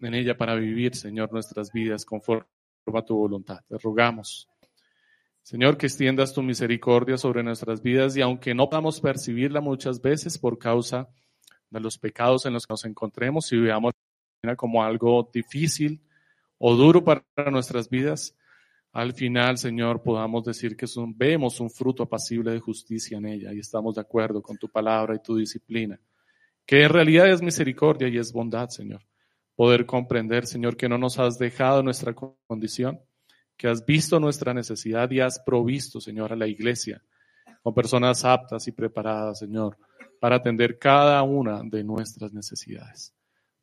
en ella para vivir, Señor, nuestras vidas conforme a tu voluntad. Te rogamos, Señor, que extiendas tu misericordia sobre nuestras vidas y aunque no podamos percibirla muchas veces por causa de los pecados en los que nos encontremos y veamos como algo difícil o duro para nuestras vidas, al final, Señor, podamos decir que vemos un fruto apacible de justicia en ella y estamos de acuerdo con tu palabra y tu disciplina, que en realidad es misericordia y es bondad, Señor. Poder comprender, Señor, que no nos has dejado nuestra condición, que has visto nuestra necesidad y has provisto, Señor, a la iglesia con personas aptas y preparadas, Señor, para atender cada una de nuestras necesidades.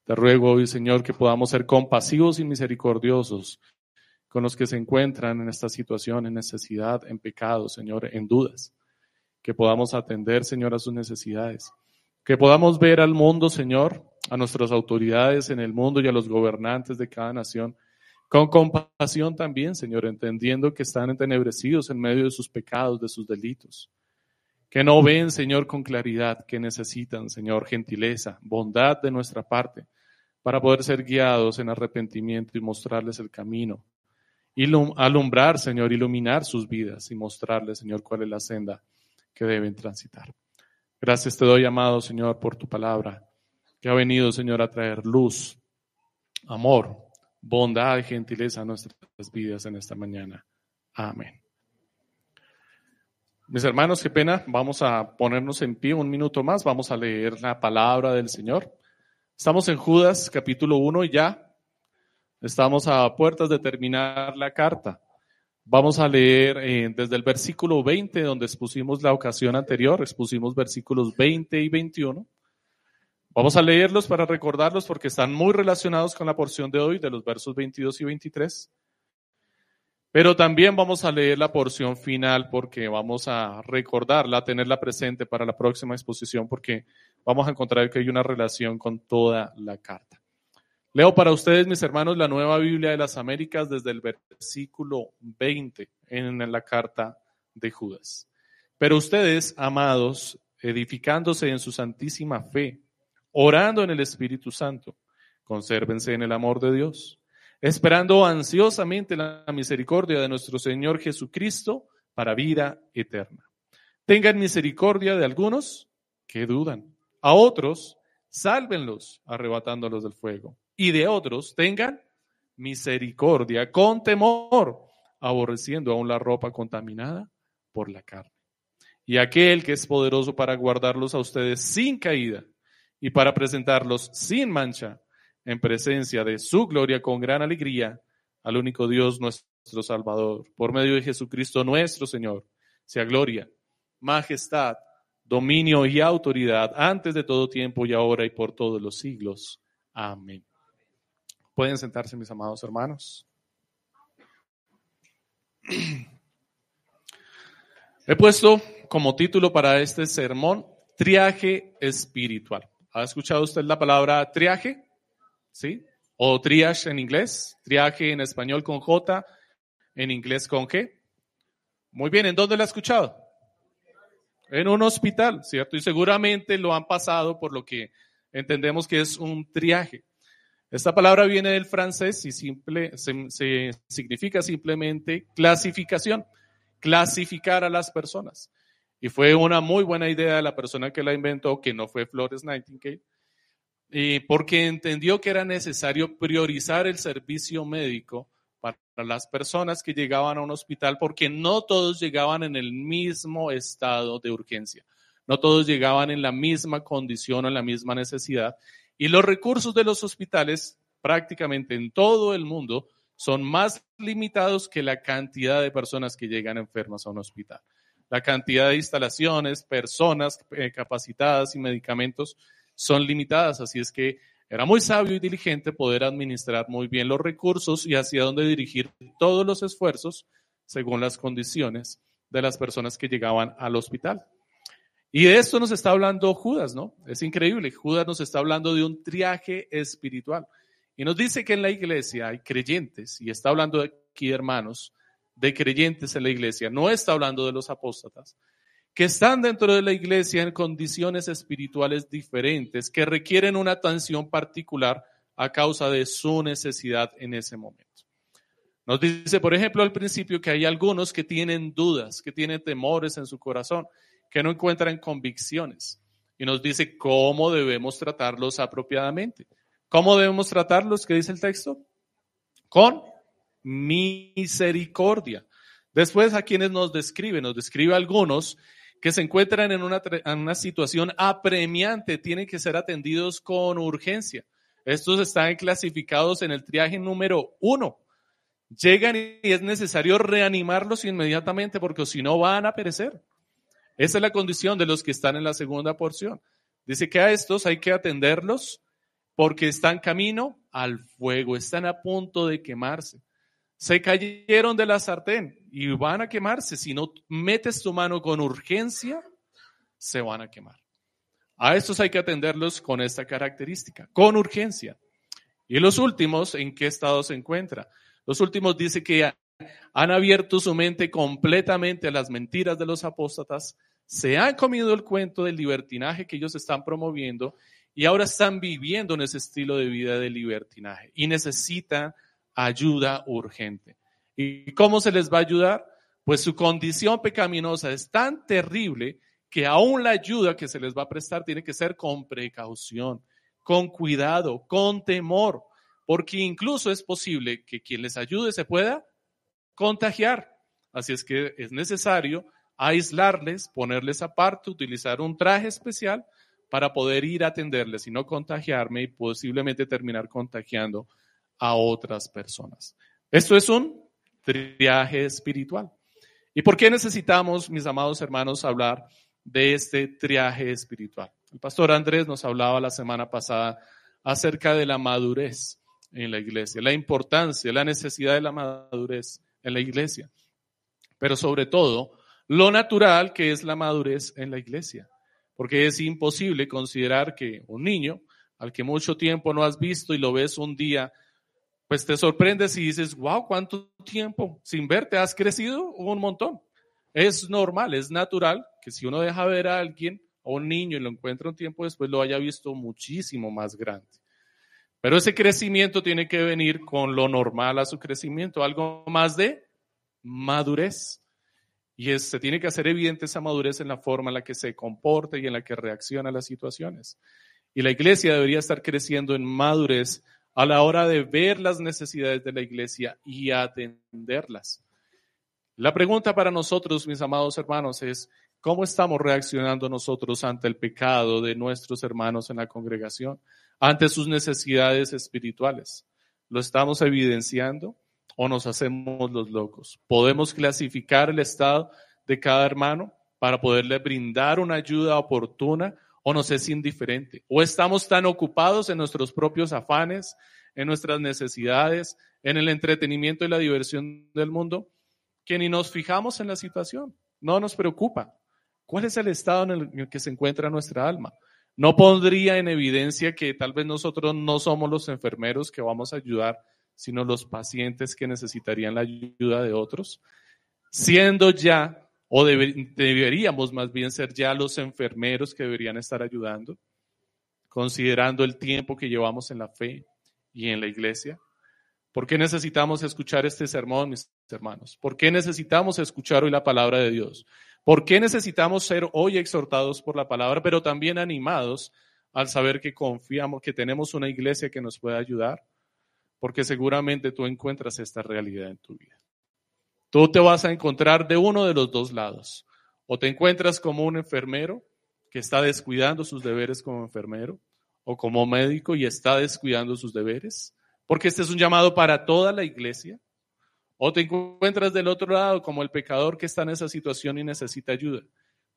Te ruego hoy, Señor, que podamos ser compasivos y misericordiosos con los que se encuentran en esta situación, en necesidad, en pecado, Señor, en dudas. Que podamos atender, Señor, a sus necesidades. Que podamos ver al mundo, Señor, a nuestras autoridades en el mundo y a los gobernantes de cada nación, con compasión también, Señor, entendiendo que están entenebrecidos en medio de sus pecados, de sus delitos. Que no ven, Señor, con claridad que necesitan, Señor, gentileza, bondad de nuestra parte, para poder ser guiados en arrepentimiento y mostrarles el camino alumbrar, Señor, iluminar sus vidas y mostrarles, Señor, cuál es la senda que deben transitar. Gracias te doy, amado Señor, por tu palabra, que ha venido, Señor, a traer luz, amor, bondad y gentileza a nuestras vidas en esta mañana. Amén. Mis hermanos, qué pena, vamos a ponernos en pie un minuto más, vamos a leer la palabra del Señor. Estamos en Judas capítulo 1 y ya Estamos a puertas de terminar la carta. Vamos a leer eh, desde el versículo 20, donde expusimos la ocasión anterior, expusimos versículos 20 y 21. Vamos a leerlos para recordarlos porque están muy relacionados con la porción de hoy, de los versos 22 y 23. Pero también vamos a leer la porción final porque vamos a recordarla, tenerla presente para la próxima exposición porque vamos a encontrar que hay una relación con toda la carta. Leo para ustedes, mis hermanos, la nueva Biblia de las Américas desde el versículo 20 en la carta de Judas. Pero ustedes, amados, edificándose en su santísima fe, orando en el Espíritu Santo, consérvense en el amor de Dios, esperando ansiosamente la misericordia de nuestro Señor Jesucristo para vida eterna. Tengan misericordia de algunos que dudan, a otros, sálvenlos arrebatándolos del fuego y de otros tengan misericordia con temor, aborreciendo aún la ropa contaminada por la carne. Y aquel que es poderoso para guardarlos a ustedes sin caída y para presentarlos sin mancha en presencia de su gloria con gran alegría al único Dios nuestro Salvador, por medio de Jesucristo nuestro Señor, sea gloria, majestad, dominio y autoridad antes de todo tiempo y ahora y por todos los siglos. Amén. Pueden sentarse, mis amados hermanos. He puesto como título para este sermón triaje espiritual. ¿Ha escuchado usted la palabra triaje? ¿Sí? O triage en inglés, triaje en español con J, en inglés con G. Muy bien, ¿en dónde la ha escuchado? En un hospital, ¿cierto? Y seguramente lo han pasado por lo que entendemos que es un triaje. Esta palabra viene del francés y simple, se, significa simplemente clasificación, clasificar a las personas. Y fue una muy buena idea de la persona que la inventó, que no fue Flores Nightingale, y porque entendió que era necesario priorizar el servicio médico para las personas que llegaban a un hospital, porque no todos llegaban en el mismo estado de urgencia, no todos llegaban en la misma condición o en la misma necesidad, y los recursos de los hospitales prácticamente en todo el mundo son más limitados que la cantidad de personas que llegan enfermas a un hospital. La cantidad de instalaciones, personas eh, capacitadas y medicamentos son limitadas, así es que era muy sabio y diligente poder administrar muy bien los recursos y hacia dónde dirigir todos los esfuerzos según las condiciones de las personas que llegaban al hospital. Y de esto nos está hablando Judas, ¿no? Es increíble. Judas nos está hablando de un triaje espiritual. Y nos dice que en la iglesia hay creyentes, y está hablando aquí, hermanos, de creyentes en la iglesia. No está hablando de los apóstatas, que están dentro de la iglesia en condiciones espirituales diferentes, que requieren una atención particular a causa de su necesidad en ese momento. Nos dice, por ejemplo, al principio que hay algunos que tienen dudas, que tienen temores en su corazón, que no encuentran convicciones. Y nos dice cómo debemos tratarlos apropiadamente. ¿Cómo debemos tratarlos? ¿Qué dice el texto? Con misericordia. Después, a quienes nos describe, nos describe a algunos que se encuentran en una, en una situación apremiante, tienen que ser atendidos con urgencia. Estos están clasificados en el triaje número uno. Llegan y es necesario reanimarlos inmediatamente porque si no van a perecer. Esa es la condición de los que están en la segunda porción. Dice que a estos hay que atenderlos porque están camino al fuego, están a punto de quemarse. Se cayeron de la sartén y van a quemarse. Si no metes tu mano con urgencia, se van a quemar. A estos hay que atenderlos con esta característica, con urgencia. Y los últimos, ¿en qué estado se encuentra? Los últimos dice que han abierto su mente completamente a las mentiras de los apóstatas, se han comido el cuento del libertinaje que ellos están promoviendo y ahora están viviendo en ese estilo de vida de libertinaje y necesitan ayuda urgente. ¿Y cómo se les va a ayudar? Pues su condición pecaminosa es tan terrible que aún la ayuda que se les va a prestar tiene que ser con precaución, con cuidado, con temor, porque incluso es posible que quien les ayude se pueda contagiar. Así es que es necesario aislarles, ponerles aparte, utilizar un traje especial para poder ir a atenderles y no contagiarme y posiblemente terminar contagiando a otras personas. Esto es un triaje espiritual. ¿Y por qué necesitamos, mis amados hermanos, hablar de este triaje espiritual? El pastor Andrés nos hablaba la semana pasada acerca de la madurez en la iglesia, la importancia, la necesidad de la madurez en la iglesia, pero sobre todo lo natural que es la madurez en la iglesia, porque es imposible considerar que un niño al que mucho tiempo no has visto y lo ves un día, pues te sorprendes y dices, wow, ¿cuánto tiempo sin verte has crecido? Un montón. Es normal, es natural que si uno deja ver a alguien, a un niño, y lo encuentra un tiempo después, lo haya visto muchísimo más grande. Pero ese crecimiento tiene que venir con lo normal a su crecimiento, algo más de madurez. Y se tiene que hacer evidente esa madurez en la forma en la que se comporta y en la que reacciona a las situaciones. Y la iglesia debería estar creciendo en madurez a la hora de ver las necesidades de la iglesia y atenderlas. La pregunta para nosotros, mis amados hermanos, es, ¿cómo estamos reaccionando nosotros ante el pecado de nuestros hermanos en la congregación? ante sus necesidades espirituales. ¿Lo estamos evidenciando o nos hacemos los locos? ¿Podemos clasificar el estado de cada hermano para poderle brindar una ayuda oportuna o nos es indiferente? ¿O estamos tan ocupados en nuestros propios afanes, en nuestras necesidades, en el entretenimiento y la diversión del mundo, que ni nos fijamos en la situación? No nos preocupa. ¿Cuál es el estado en el que se encuentra nuestra alma? No pondría en evidencia que tal vez nosotros no somos los enfermeros que vamos a ayudar, sino los pacientes que necesitarían la ayuda de otros, siendo ya, o deberíamos más bien ser ya los enfermeros que deberían estar ayudando, considerando el tiempo que llevamos en la fe y en la iglesia. ¿Por qué necesitamos escuchar este sermón, mis hermanos? ¿Por qué necesitamos escuchar hoy la palabra de Dios? ¿Por qué necesitamos ser hoy exhortados por la palabra, pero también animados al saber que confiamos, que tenemos una iglesia que nos puede ayudar? Porque seguramente tú encuentras esta realidad en tu vida. Tú te vas a encontrar de uno de los dos lados. O te encuentras como un enfermero que está descuidando sus deberes como enfermero, o como médico y está descuidando sus deberes, porque este es un llamado para toda la iglesia. O te encuentras del otro lado como el pecador que está en esa situación y necesita ayuda.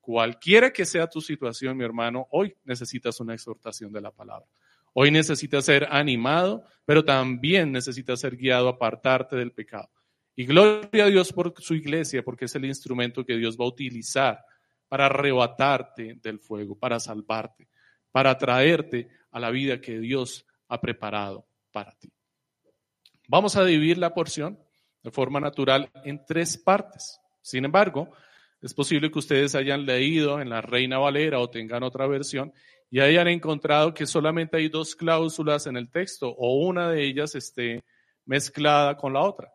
Cualquiera que sea tu situación, mi hermano, hoy necesitas una exhortación de la palabra. Hoy necesitas ser animado, pero también necesitas ser guiado a apartarte del pecado. Y gloria a Dios por su iglesia, porque es el instrumento que Dios va a utilizar para arrebatarte del fuego, para salvarte, para traerte a la vida que Dios ha preparado para ti. Vamos a dividir la porción de forma natural en tres partes. Sin embargo, Es posible que ustedes hayan leído en la Reina Valera o tengan otra versión y hayan encontrado que solamente hay dos cláusulas en el texto o una de ellas esté mezclada con la otra.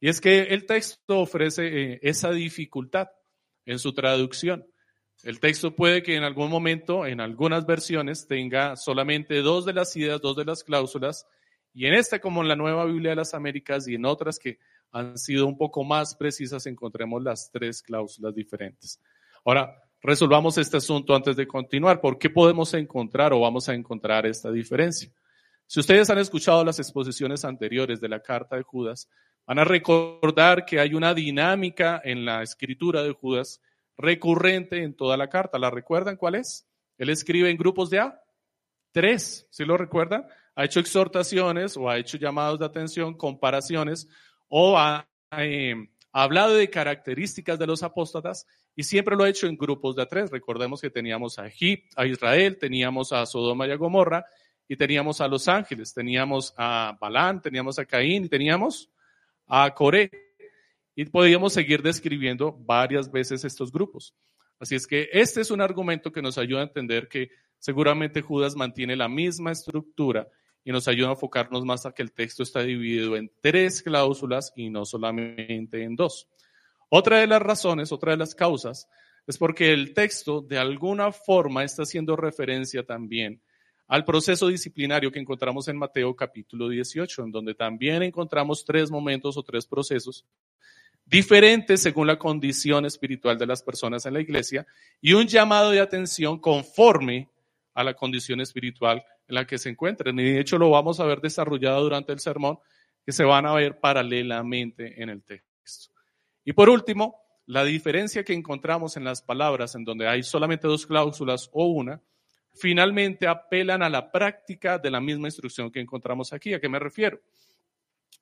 Y es que el texto ofrece eh, esa dificultad en su traducción. El texto puede que en algún momento, en algunas versiones, tenga solamente dos de las ideas, dos de las cláusulas, y en esta, como en la Nueva Biblia de las Américas y en otras que han sido un poco más precisas, encontremos las tres cláusulas diferentes. Ahora, resolvamos este asunto antes de continuar. ¿Por qué podemos encontrar o vamos a encontrar esta diferencia? Si ustedes han escuchado las exposiciones anteriores de la carta de Judas, van a recordar que hay una dinámica en la escritura de Judas recurrente en toda la carta. ¿La recuerdan cuál es? Él escribe en grupos de A. Tres, ¿sí lo recuerdan? Ha hecho exhortaciones o ha hecho llamados de atención, comparaciones o ha eh, hablado de características de los apóstatas y siempre lo ha hecho en grupos de a tres. Recordemos que teníamos a Egipto, a Israel, teníamos a Sodoma y a Gomorra y teníamos a los ángeles, teníamos a Balán, teníamos a Caín y teníamos a Coré. Y podíamos seguir describiendo varias veces estos grupos. Así es que este es un argumento que nos ayuda a entender que seguramente Judas mantiene la misma estructura y nos ayuda a enfocarnos más a que el texto está dividido en tres cláusulas y no solamente en dos. Otra de las razones, otra de las causas, es porque el texto de alguna forma está haciendo referencia también al proceso disciplinario que encontramos en Mateo capítulo 18, en donde también encontramos tres momentos o tres procesos diferentes según la condición espiritual de las personas en la iglesia y un llamado de atención conforme a la condición espiritual en la que se encuentran. Y de hecho lo vamos a ver desarrollado durante el sermón, que se van a ver paralelamente en el texto. Y por último, la diferencia que encontramos en las palabras, en donde hay solamente dos cláusulas o una, finalmente apelan a la práctica de la misma instrucción que encontramos aquí. ¿A qué me refiero?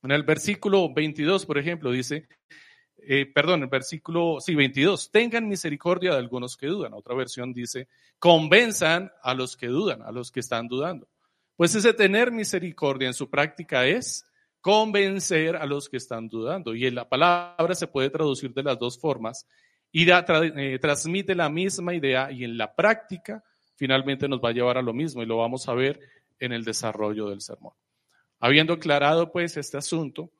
En el versículo 22, por ejemplo, dice, eh, perdón, el versículo, sí, 22, tengan misericordia de algunos que dudan. Otra versión dice, convenzan a los que dudan, a los que están dudando. Pues ese tener misericordia en su práctica es convencer a los que están dudando. Y en la palabra se puede traducir de las dos formas y eh, transmite la misma idea y en la práctica finalmente nos va a llevar a lo mismo y lo vamos a ver en el desarrollo del sermón. Habiendo aclarado pues este asunto,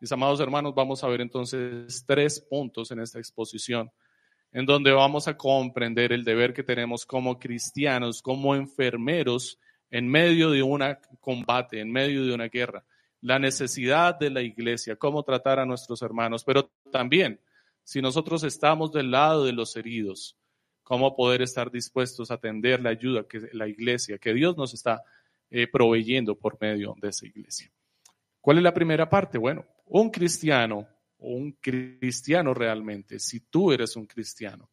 mis amados hermanos, vamos a ver entonces tres puntos en esta exposición, en donde vamos a comprender el deber que tenemos como cristianos, como enfermeros, en medio de un combate, en medio de una guerra, la necesidad de la iglesia, cómo tratar a nuestros hermanos, pero también si nosotros estamos del lado de los heridos, cómo poder estar dispuestos a atender la ayuda que la iglesia, que Dios nos está eh, proveyendo por medio de esa iglesia. ¿Cuál es la primera parte? Bueno, un cristiano un cristiano realmente, si tú eres un cristiano,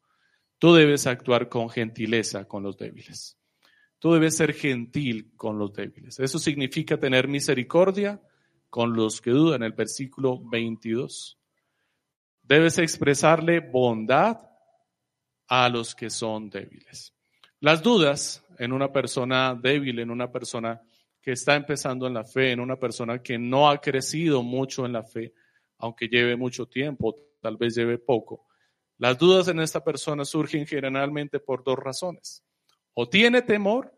tú debes actuar con gentileza con los débiles. Tú debes ser gentil con los débiles. Eso significa tener misericordia con los que dudan, el versículo 22. Debes expresarle bondad a los que son débiles. Las dudas en una persona débil, en una persona que está empezando en la fe, en una persona que no ha crecido mucho en la fe, aunque lleve mucho tiempo, tal vez lleve poco. Las dudas en esta persona surgen generalmente por dos razones. O tiene temor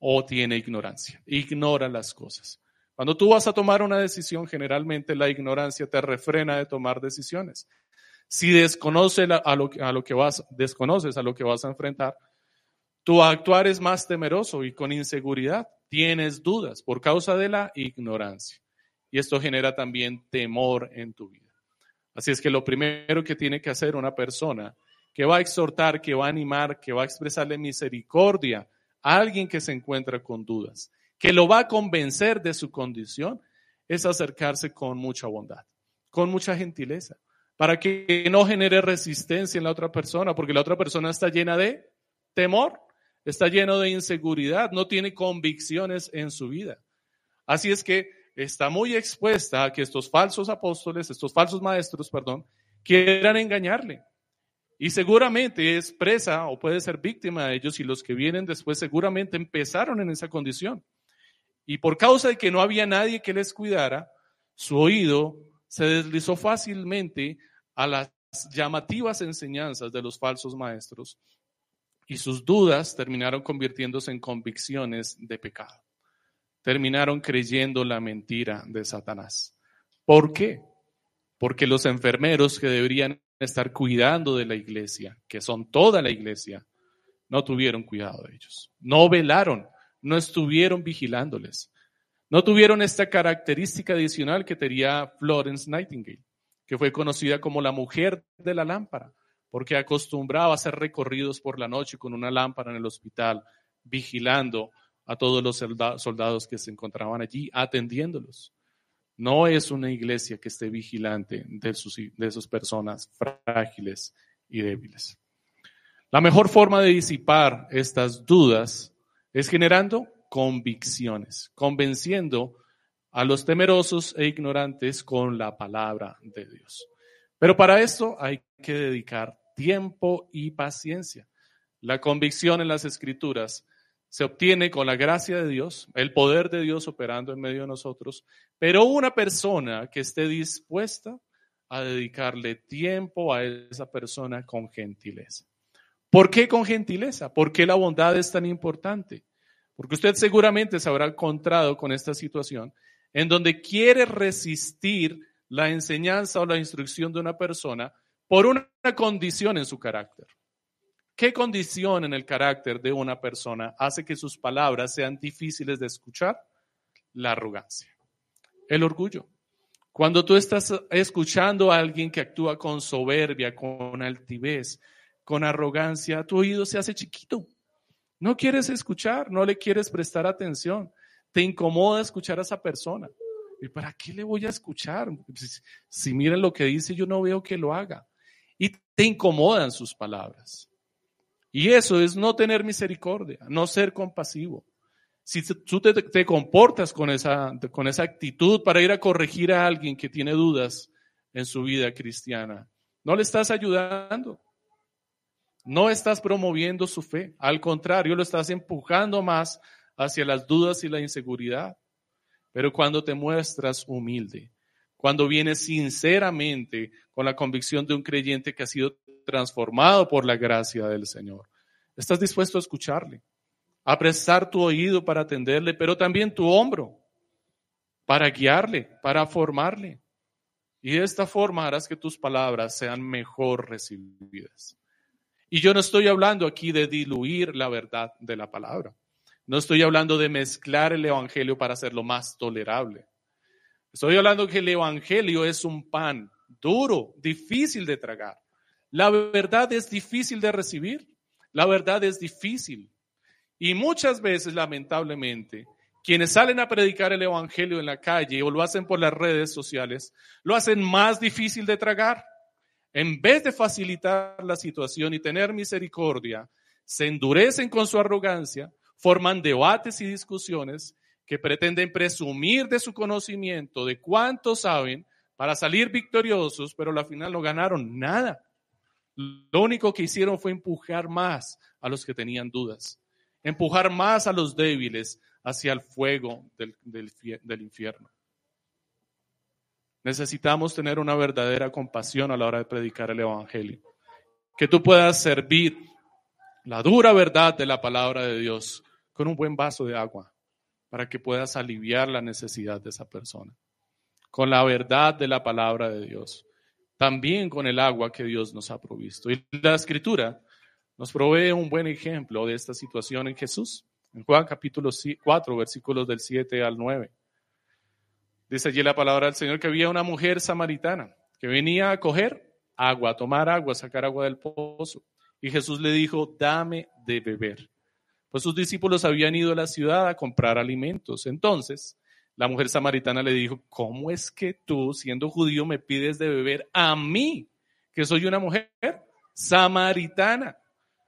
o tiene ignorancia. Ignora las cosas. Cuando tú vas a tomar una decisión, generalmente la ignorancia te refrena de tomar decisiones. Si desconoces a lo, que vas, desconoces a lo que vas a enfrentar, tu actuar es más temeroso y con inseguridad. Tienes dudas por causa de la ignorancia. Y esto genera también temor en tu vida. Así es que lo primero que tiene que hacer una persona que va a exhortar, que va a animar, que va a expresarle misericordia a alguien que se encuentra con dudas, que lo va a convencer de su condición, es acercarse con mucha bondad, con mucha gentileza, para que no genere resistencia en la otra persona, porque la otra persona está llena de temor está lleno de inseguridad, no tiene convicciones en su vida. Así es que está muy expuesta a que estos falsos apóstoles, estos falsos maestros, perdón, quieran engañarle. Y seguramente es presa o puede ser víctima de ellos y los que vienen después seguramente empezaron en esa condición. Y por causa de que no había nadie que les cuidara, su oído se deslizó fácilmente a las llamativas enseñanzas de los falsos maestros y sus dudas terminaron convirtiéndose en convicciones de pecado. Terminaron creyendo la mentira de Satanás. ¿Por qué? Porque los enfermeros que deberían estar cuidando de la iglesia, que son toda la iglesia, no tuvieron cuidado de ellos. No velaron, no estuvieron vigilándoles. No tuvieron esta característica adicional que tenía Florence Nightingale, que fue conocida como la mujer de la lámpara, porque acostumbraba a hacer recorridos por la noche con una lámpara en el hospital, vigilando a todos los soldados que se encontraban allí, atendiéndolos. No es una iglesia que esté vigilante de sus, de sus personas frágiles y débiles. La mejor forma de disipar estas dudas es generando convicciones, convenciendo a los temerosos e ignorantes con la palabra de Dios. Pero para esto hay que dedicar tiempo y paciencia. La convicción en las escrituras se obtiene con la gracia de Dios, el poder de Dios operando en medio de nosotros, pero una persona que esté dispuesta a dedicarle tiempo a esa persona con gentileza. ¿Por qué con gentileza? ¿Por qué la bondad es tan importante? Porque usted seguramente se habrá encontrado con esta situación en donde quiere resistir la enseñanza o la instrucción de una persona por una condición en su carácter. ¿Qué condición en el carácter de una persona hace que sus palabras sean difíciles de escuchar? La arrogancia, el orgullo. Cuando tú estás escuchando a alguien que actúa con soberbia, con altivez, con arrogancia, tu oído se hace chiquito. No quieres escuchar, no le quieres prestar atención. Te incomoda escuchar a esa persona. ¿Y para qué le voy a escuchar? Si, miren lo que dice, yo no veo que lo haga. Y te incomodan sus palabras. Y eso es no tener misericordia, no ser compasivo. Si tú te, te, comportas con esa, con esa actitud para ir a corregir a alguien que tiene dudas en su vida cristiana, no le estás ayudando. No estás promoviendo su fe, al contrario, lo estás empujando más hacia las dudas y la inseguridad. Pero cuando te muestras humilde, cuando vienes sinceramente con la convicción de un creyente que ha sido transformado por la gracia del Señor, estás dispuesto a escucharle, a prestar tu oído para atenderle, pero también tu hombro para guiarle, para formarle. Y de esta forma harás que tus palabras sean mejor recibidas. Y yo no estoy hablando aquí de diluir la verdad de la palabra. No estoy hablando de mezclar el Evangelio para hacerlo más tolerable. Estoy hablando que el Evangelio es un pan duro, difícil de tragar. La verdad es difícil de recibir. La verdad es difícil. Y muchas veces, lamentablemente, quienes salen a predicar el Evangelio en la calle o lo hacen por las redes sociales, lo hacen más difícil de tragar. En vez de facilitar la situación y tener misericordia, se endurecen con su arrogancia, forman debates y discusiones que pretenden presumir de su conocimiento, de cuánto saben, para salir victoriosos, pero al final no ganaron nada. Lo único que hicieron fue empujar más a los que tenían dudas, empujar más a los débiles hacia el fuego del, del infierno. Necesitamos tener una verdadera compasión a la hora de predicar el Evangelio. Que tú puedas servir la dura verdad de la palabra de Dios con un buen vaso de agua para que puedas aliviar la necesidad de esa persona. Con la verdad de la palabra de Dios. También con el agua que Dios nos ha provisto. Y la escritura nos provee un buen ejemplo de esta situación en Jesús. En Juan capítulo 4, versículos del 7 al 9. Dice allí la palabra del Señor que había una mujer samaritana que venía a coger agua, a tomar agua, a sacar agua del pozo. Y Jesús le dijo, dame de beber. Pues sus discípulos habían ido a la ciudad a comprar alimentos. Entonces, la mujer samaritana le dijo, ¿cómo es que tú, siendo judío, me pides de beber a mí, que soy una mujer samaritana?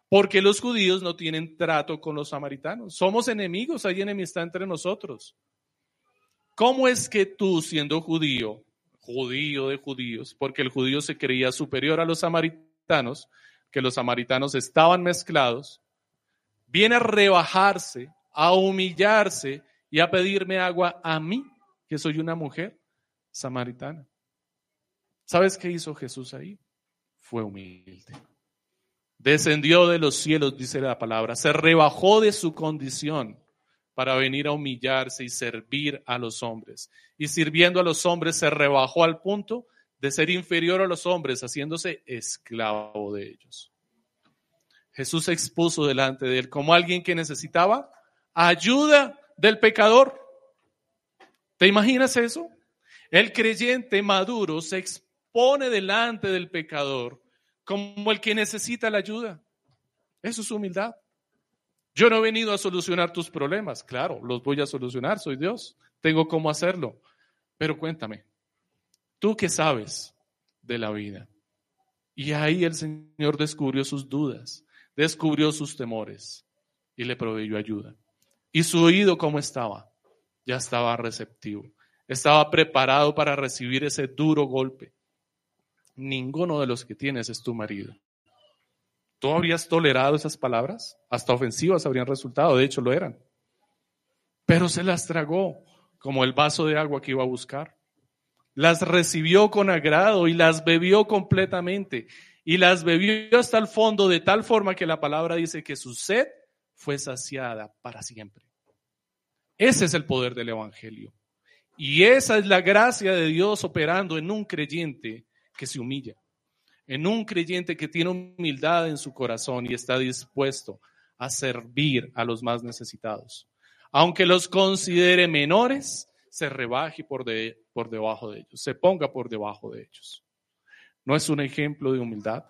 Porque los judíos no tienen trato con los samaritanos. Somos enemigos, hay enemistad entre nosotros. ¿Cómo es que tú, siendo judío, judío de judíos, porque el judío se creía superior a los samaritanos, que los samaritanos estaban mezclados, viene a rebajarse, a humillarse y a pedirme agua a mí, que soy una mujer samaritana? ¿Sabes qué hizo Jesús ahí? fue humilde. Descendió de los cielos, dice la palabra, se rebajó de su condición para venir a humillarse y servir a los hombres. Y sirviendo a los hombres se rebajó al punto de ser inferior a los hombres, haciéndose esclavo de ellos. Jesús se expuso delante de él como alguien que necesitaba ayuda del pecador. ¿Te imaginas eso? El creyente maduro se expone delante del pecador como el que necesita la ayuda. Eso es humildad. Yo no he venido a solucionar tus problemas. Claro, los voy a solucionar, soy Dios. Tengo cómo hacerlo. Pero cuéntame, ¿tú qué sabes de la vida? Y ahí el Señor descubrió sus dudas, descubrió sus temores y le proveyó ayuda. ¿Y su oído cómo estaba? Ya estaba receptivo. Estaba preparado para recibir ese duro golpe. Ninguno de los que tienes es tu marido. ¿Tú habrías tolerado esas palabras? Hasta ofensivas habrían resultado, de hecho lo eran. Pero se las tragó como el vaso de agua que iba a buscar. Las recibió con agrado y las bebió completamente. Y las bebió hasta el fondo de tal forma que la palabra dice que su sed fue saciada para siempre. Ese es el poder del Evangelio. Y esa es la gracia de Dios operando en un creyente que se humilla en un creyente que tiene humildad en su corazón y está dispuesto a servir a los más necesitados. Aunque los considere menores, se rebaje por, de, por debajo de ellos, se ponga por debajo de ellos. ¿No es un ejemplo de humildad?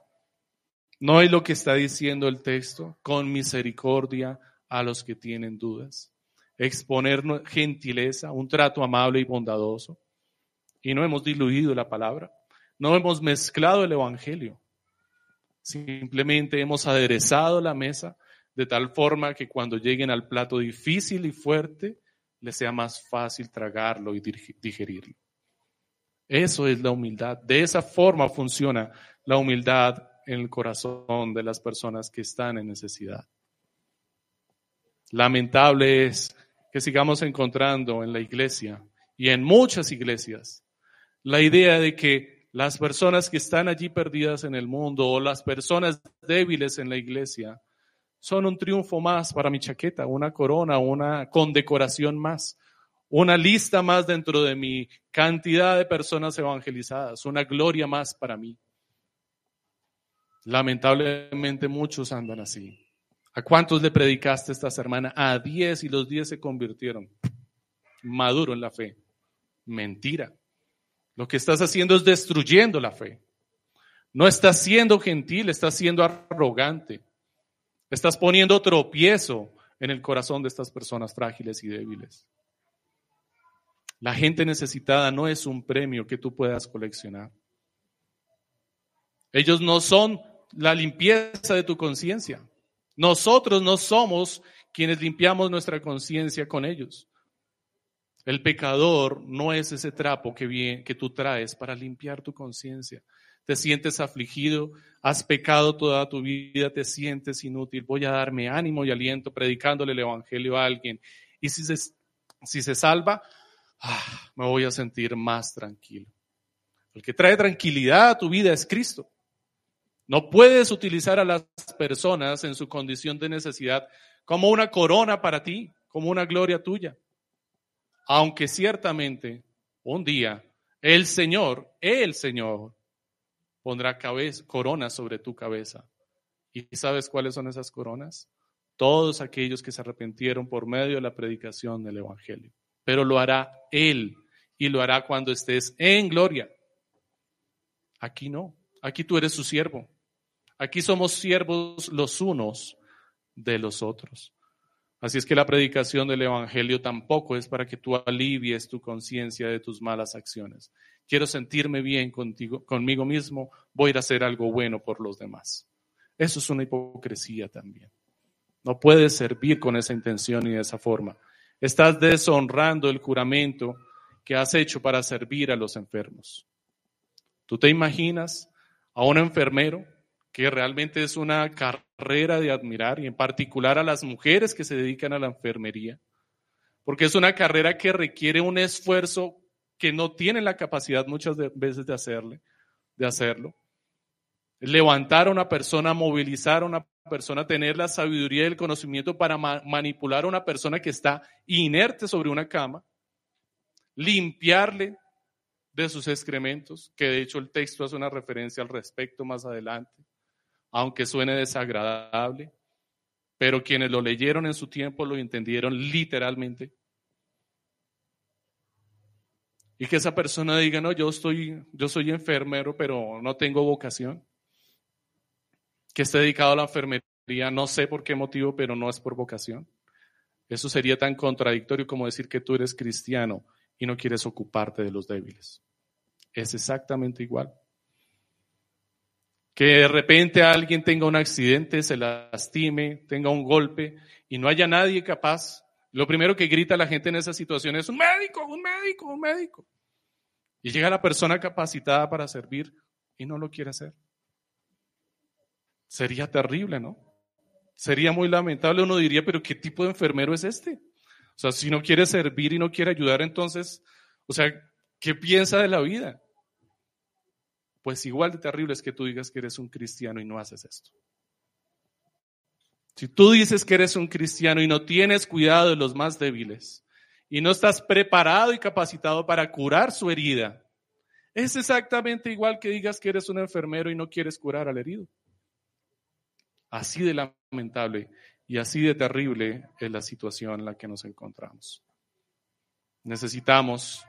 ¿No es lo que está diciendo el texto? Con misericordia a los que tienen dudas. Exponer gentileza, un trato amable y bondadoso. Y no hemos diluido la palabra. No hemos mezclado el Evangelio. Simplemente hemos aderezado la mesa de tal forma que cuando lleguen al plato difícil y fuerte, les sea más fácil tragarlo y digerirlo. Eso es la humildad. De esa forma funciona la humildad en el corazón de las personas que están en necesidad. Lamentable es que sigamos encontrando en la iglesia y en muchas iglesias la idea de que las personas que están allí perdidas en el mundo o las personas débiles en la iglesia son un triunfo más para mi chaqueta, una corona, una condecoración más, una lista más dentro de mi cantidad de personas evangelizadas, una gloria más para mí. Lamentablemente muchos andan así. ¿A cuántos le predicaste esta semana? A diez y los diez se convirtieron. Maduro en la fe. Mentira. Lo que estás haciendo es destruyendo la fe. No estás siendo gentil, estás siendo arrogante. Estás poniendo tropiezo en el corazón de estas personas frágiles y débiles. La gente necesitada no es un premio que tú puedas coleccionar. Ellos no son la limpieza de tu conciencia. Nosotros no somos quienes limpiamos nuestra conciencia con ellos. El pecador no es ese trapo que, que tú traes para limpiar tu conciencia. Te sientes afligido, has pecado toda tu vida, te sientes inútil. Voy a darme ánimo y aliento predicándole el Evangelio a alguien. Y si se, si se salva, ah, me voy a sentir más tranquilo. El que trae tranquilidad a tu vida es Cristo. No puedes utilizar a las personas en su condición de necesidad como una corona para ti, como una gloria tuya aunque ciertamente un día el Señor, el Señor, pondrá corona sobre tu cabeza. ¿Y sabes cuáles son esas coronas? Todos aquellos que se arrepintieron por medio de la predicación del Evangelio. Pero lo hará Él y lo hará cuando estés en gloria. Aquí no, aquí tú eres su siervo. Aquí somos siervos los unos de los otros. Así es que la predicación del Evangelio tampoco es para que tú alivies tu conciencia de tus malas acciones. Quiero sentirme bien contigo, conmigo mismo, voy a hacer algo bueno por los demás. Eso es una hipocresía también. No puedes servir con esa intención y de esa forma. Estás deshonrando el juramento que has hecho para servir a los enfermos. ¿Tú te imaginas a un enfermero que realmente es una carrera de admirar y en particular a las mujeres que se dedican a la enfermería, porque es una carrera que requiere un esfuerzo que no tienen la capacidad muchas veces de hacerle, de hacerlo. levantar a una persona, movilizar a una persona, tener la sabiduría y el conocimiento para manipular a una persona que está inerte sobre una cama, limpiarle de sus excrementos, que de hecho el texto hace una referencia al respecto más adelante, aunque suene desagradable, pero quienes lo leyeron en su tiempo lo entendieron literalmente. Y que esa persona diga, no, yo, estoy, yo soy enfermero, pero no tengo vocación. Que esté dedicado a la enfermería, no sé por qué motivo, pero no es por vocación. Eso sería tan contradictorio como decir que tú eres cristiano y no quieres ocuparte de los débiles. Es exactamente igual. Que de repente alguien tenga un accidente, se lastime, tenga un golpe y no haya nadie capaz. Lo primero que grita la gente en esa situación es un médico, un médico, un médico. Y llega la persona capacitada para servir y no lo quiere hacer. Sería terrible, ¿no? Sería muy lamentable. Uno diría, pero ¿qué tipo de enfermero es este? O sea, si no quiere servir y no quiere ayudar, entonces, o sea, ¿qué piensa de la vida? Pues igual de terrible es que tú digas que eres un cristiano y no haces esto. Si tú dices que eres un cristiano y no tienes cuidado de los más débiles y no estás preparado y capacitado para curar su herida, es exactamente igual que digas que eres un enfermero y no quieres curar al herido. Así de lamentable y así de terrible es la situación en la que nos encontramos. Necesitamos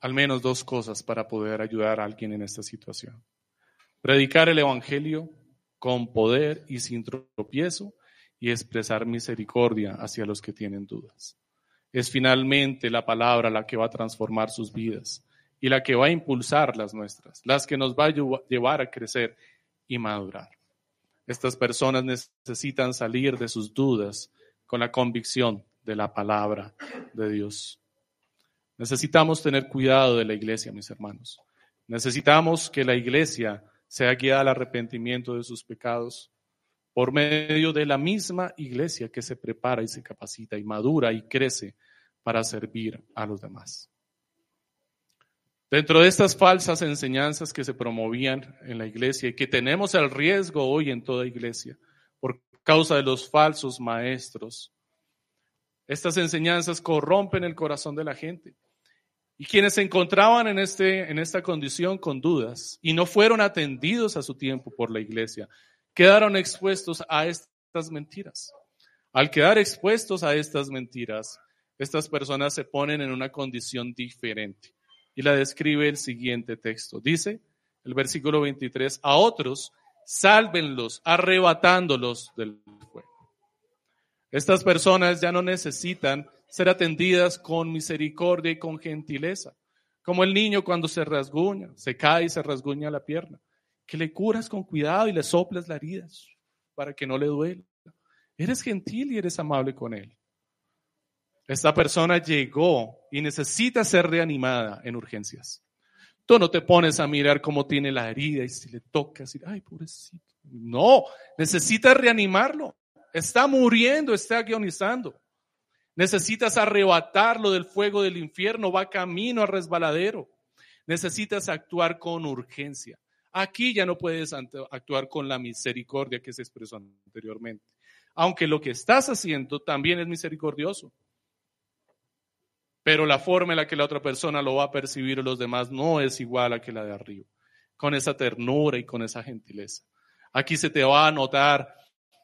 al menos dos cosas para poder ayudar a alguien en esta situación. Predicar el Evangelio con poder y sin tropiezo y expresar misericordia hacia los que tienen dudas. Es finalmente la palabra la que va a transformar sus vidas y la que va a impulsar las nuestras, las que nos va a llevar a crecer y madurar. Estas personas necesitan salir de sus dudas con la convicción de la palabra de Dios. Necesitamos tener cuidado de la iglesia, mis hermanos. Necesitamos que la iglesia sea guiada al arrepentimiento de sus pecados por medio de la misma iglesia que se prepara y se capacita y madura y crece para servir a los demás. Dentro de estas falsas enseñanzas que se promovían en la iglesia y que tenemos el riesgo hoy en toda iglesia por causa de los falsos maestros, estas enseñanzas corrompen el corazón de la gente. Y quienes se encontraban en, este, en esta condición con dudas y no fueron atendidos a su tiempo por la iglesia, quedaron expuestos a estas mentiras. Al quedar expuestos a estas mentiras, estas personas se ponen en una condición diferente y la describe el siguiente texto. Dice el versículo 23, a otros sálvenlos arrebatándolos del fuego. Estas personas ya no necesitan ser atendidas con misericordia y con gentileza, como el niño cuando se rasguña, se cae y se rasguña la pierna, que le curas con cuidado y le soplas la herida para que no le duela. Eres gentil y eres amable con él. Esta persona llegó y necesita ser reanimada en urgencias. Tú no te pones a mirar cómo tiene la herida y si le tocas, y, ay, pobrecito. No, necesitas reanimarlo. Está muriendo, está agonizando. Necesitas arrebatarlo del fuego del infierno, va camino a resbaladero. Necesitas actuar con urgencia. Aquí ya no puedes actuar con la misericordia que se expresó anteriormente. Aunque lo que estás haciendo también es misericordioso pero la forma en la que la otra persona lo va a percibir los demás no es igual a que la de arriba, con esa ternura y con esa gentileza. Aquí se te va a notar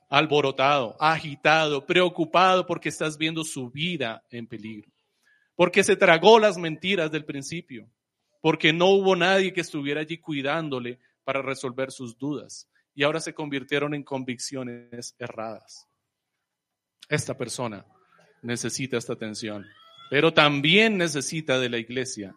alborotado, agitado, preocupado porque estás viendo su vida en peligro, porque se tragó las mentiras del principio, porque no hubo nadie que estuviera allí cuidándole para resolver sus dudas y ahora se convirtieron en convicciones erradas. Esta persona necesita esta atención pero también necesita de la iglesia.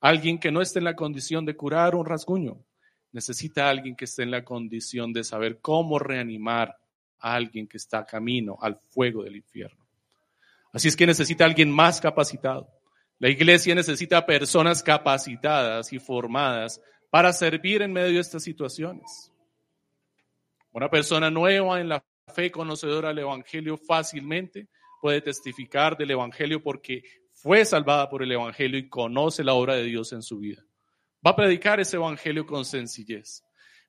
Alguien que no esté en la condición de curar un rasguño. Necesita alguien que esté en la condición de saber cómo reanimar alguien que está camino al fuego del infierno. Así es que necesita alguien más capacitado. La iglesia necesita personas capacitadas y formadas para servir en medio de estas situaciones. Una persona nueva en la fe, conocedora del Evangelio fácilmente, puede testificar del Evangelio porque fue salvada por el Evangelio y conoce la obra de Dios en su vida. Va a predicar ese Evangelio con sencillez.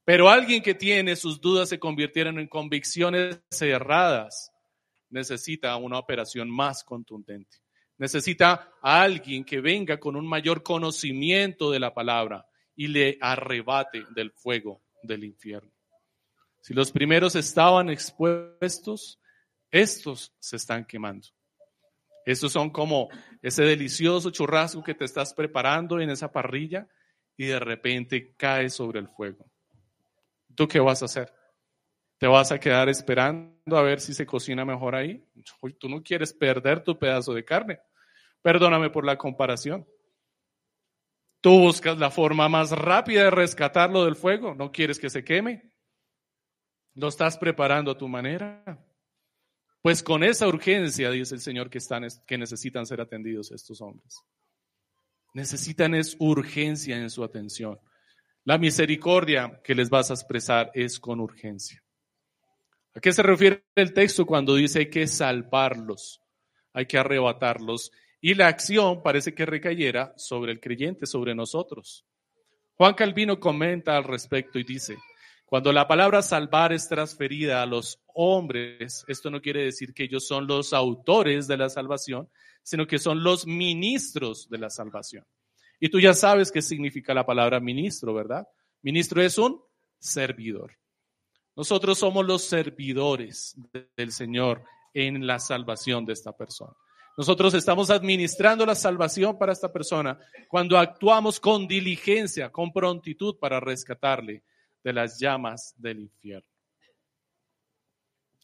Pero alguien que tiene sus dudas se convirtieron en convicciones cerradas necesita una operación más contundente. Necesita a alguien que venga con un mayor conocimiento de la palabra y le arrebate del fuego del infierno. Si los primeros estaban expuestos, estos se están quemando. Estos son como ese delicioso churrasco que te estás preparando en esa parrilla y de repente cae sobre el fuego. ¿Tú qué vas a hacer? ¿Te vas a quedar esperando a ver si se cocina mejor ahí? Tú no quieres perder tu pedazo de carne. Perdóname por la comparación. Tú buscas la forma más rápida de rescatarlo del fuego. No quieres que se queme. Lo estás preparando a tu manera. Pues con esa urgencia, dice el Señor, que, están, que necesitan ser atendidos estos hombres. Necesitan es urgencia en su atención. La misericordia que les vas a expresar es con urgencia. ¿A qué se refiere el texto cuando dice hay que salvarlos, hay que arrebatarlos? Y la acción parece que recayera sobre el creyente, sobre nosotros. Juan Calvino comenta al respecto y dice, cuando la palabra salvar es transferida a los hombres, esto no quiere decir que ellos son los autores de la salvación, sino que son los ministros de la salvación. Y tú ya sabes qué significa la palabra ministro, ¿verdad? Ministro es un servidor. Nosotros somos los servidores del Señor en la salvación de esta persona. Nosotros estamos administrando la salvación para esta persona cuando actuamos con diligencia, con prontitud para rescatarle de las llamas del infierno.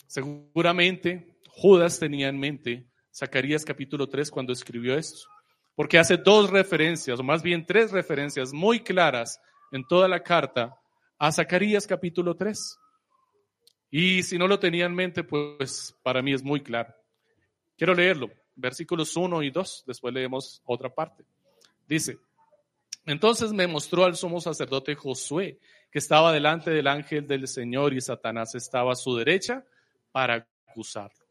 Seguramente Judas tenía en mente Zacarías capítulo 3 cuando escribió esto, porque hace dos referencias, o más bien tres referencias muy claras en toda la carta a Zacarías capítulo 3. Y si no lo tenía en mente, pues para mí es muy claro. Quiero leerlo versículos 1 y 2, después leemos otra parte. Dice, entonces me mostró al sumo sacerdote Josué, que estaba delante del ángel del Señor y Satanás estaba a su derecha para acusarlo.